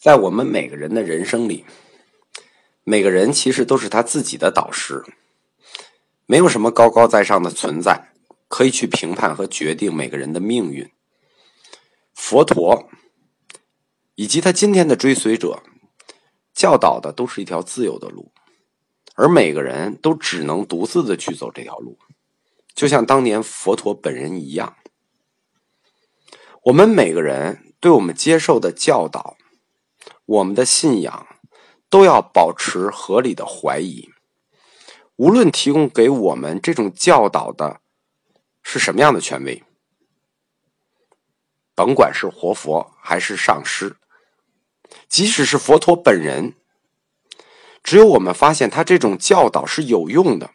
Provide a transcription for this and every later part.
在我们每个人的人生里，每个人其实都是他自己的导师，没有什么高高在上的存在可以去评判和决定每个人的命运。佛陀以及他今天的追随者教导的都是一条自由的路，而每个人都只能独自的去走这条路，就像当年佛陀本人一样。我们每个人对我们接受的教导。我们的信仰都要保持合理的怀疑，无论提供给我们这种教导的是什么样的权威，甭管是活佛还是上师，即使是佛陀本人，只有我们发现他这种教导是有用的，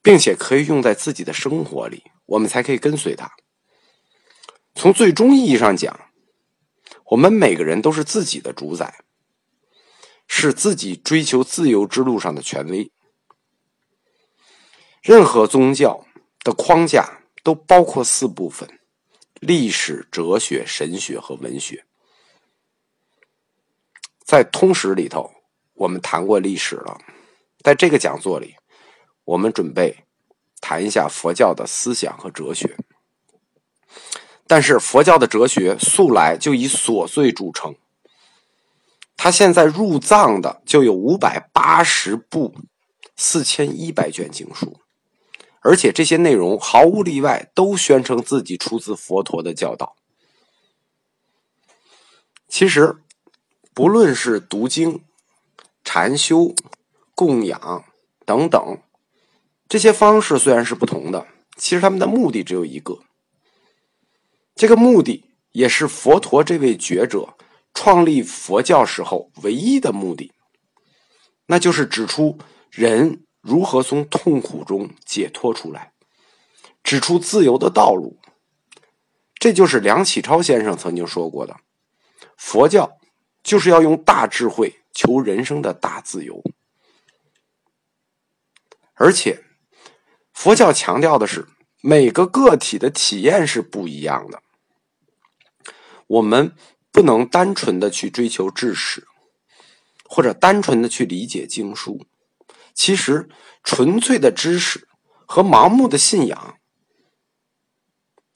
并且可以用在自己的生活里，我们才可以跟随他。从最终意义上讲。我们每个人都是自己的主宰，是自己追求自由之路上的权威。任何宗教的框架都包括四部分：历史、哲学、神学和文学。在通史里头，我们谈过历史了，在这个讲座里，我们准备谈一下佛教的思想和哲学。但是佛教的哲学素来就以琐碎著称，他现在入藏的就有五百八十部、四千一百卷经书，而且这些内容毫无例外都宣称自己出自佛陀的教导。其实，不论是读经、禅修、供养等等，这些方式虽然是不同的，其实他们的目的只有一个。这个目的也是佛陀这位觉者创立佛教时候唯一的目的，那就是指出人如何从痛苦中解脱出来，指出自由的道路。这就是梁启超先生曾经说过的：“佛教就是要用大智慧求人生的大自由。”而且，佛教强调的是每个个体的体验是不一样的。我们不能单纯的去追求知识，或者单纯的去理解经书。其实，纯粹的知识和盲目的信仰，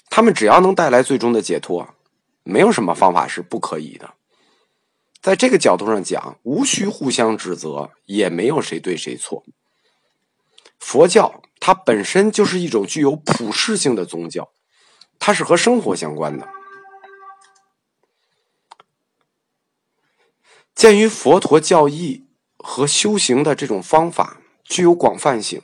他们只要能带来最终的解脱，没有什么方法是不可以的。在这个角度上讲，无需互相指责，也没有谁对谁错。佛教它本身就是一种具有普世性的宗教，它是和生活相关的。鉴于佛陀教义和修行的这种方法具有广泛性，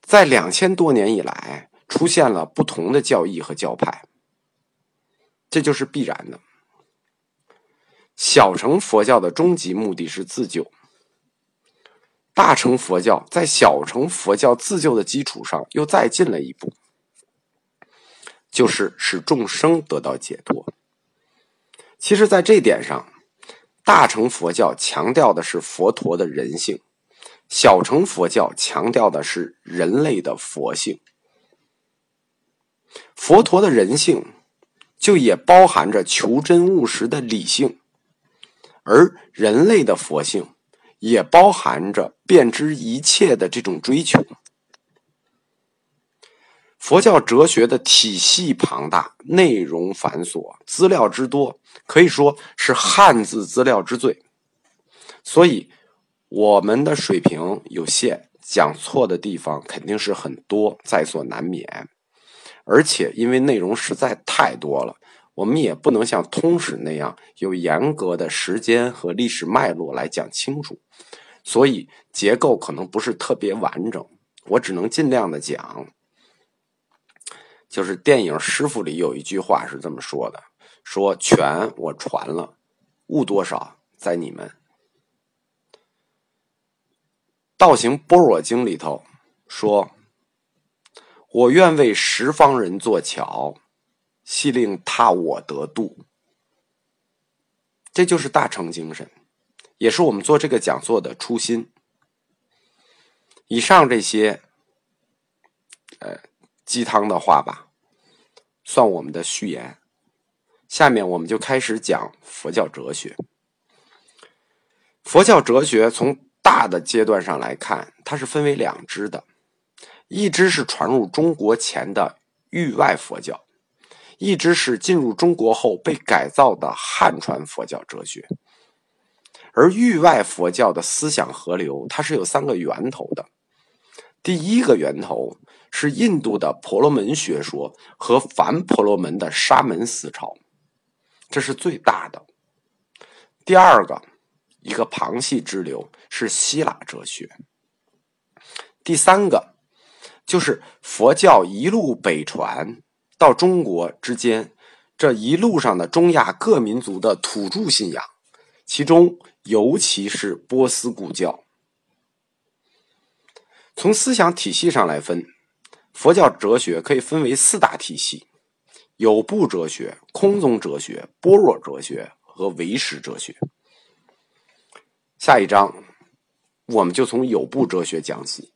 在两千多年以来出现了不同的教义和教派，这就是必然的。小乘佛教的终极目的是自救，大乘佛教在小乘佛教自救的基础上又再进了一步，就是使众生得到解脱。其实，在这点上，大乘佛教强调的是佛陀的人性，小乘佛教强调的是人类的佛性。佛陀的人性就也包含着求真务实的理性，而人类的佛性也包含着便知一切的这种追求。佛教哲学的体系庞大，内容繁琐，资料之多，可以说是汉字资料之最。所以，我们的水平有限，讲错的地方肯定是很多，在所难免。而且，因为内容实在太多了，我们也不能像通史那样有严格的时间和历史脉络来讲清楚，所以结构可能不是特别完整。我只能尽量的讲。就是电影《师傅》里有一句话是这么说的：“说权我传了，悟多少在你们。”《道行般若经》里头说：“我愿为十方人做桥，系令他我得度。”这就是大乘精神，也是我们做这个讲座的初心。以上这些，呃，鸡汤的话吧。算我们的序言。下面我们就开始讲佛教哲学。佛教哲学从大的阶段上来看，它是分为两支的，一支是传入中国前的域外佛教，一支是进入中国后被改造的汉传佛教哲学。而域外佛教的思想河流，它是有三个源头的。第一个源头是印度的婆罗门学说和反婆罗门的沙门思潮，这是最大的。第二个。一个旁系支流是希腊哲学。第三个就是佛教一路北传到中国之间，这一路上的中亚各民族的土著信仰，其中尤其是波斯古教。从思想体系上来分，佛教哲学可以分为四大体系：有部哲学、空宗哲学、般若哲学和唯识哲学。下一章，我们就从有部哲学讲起。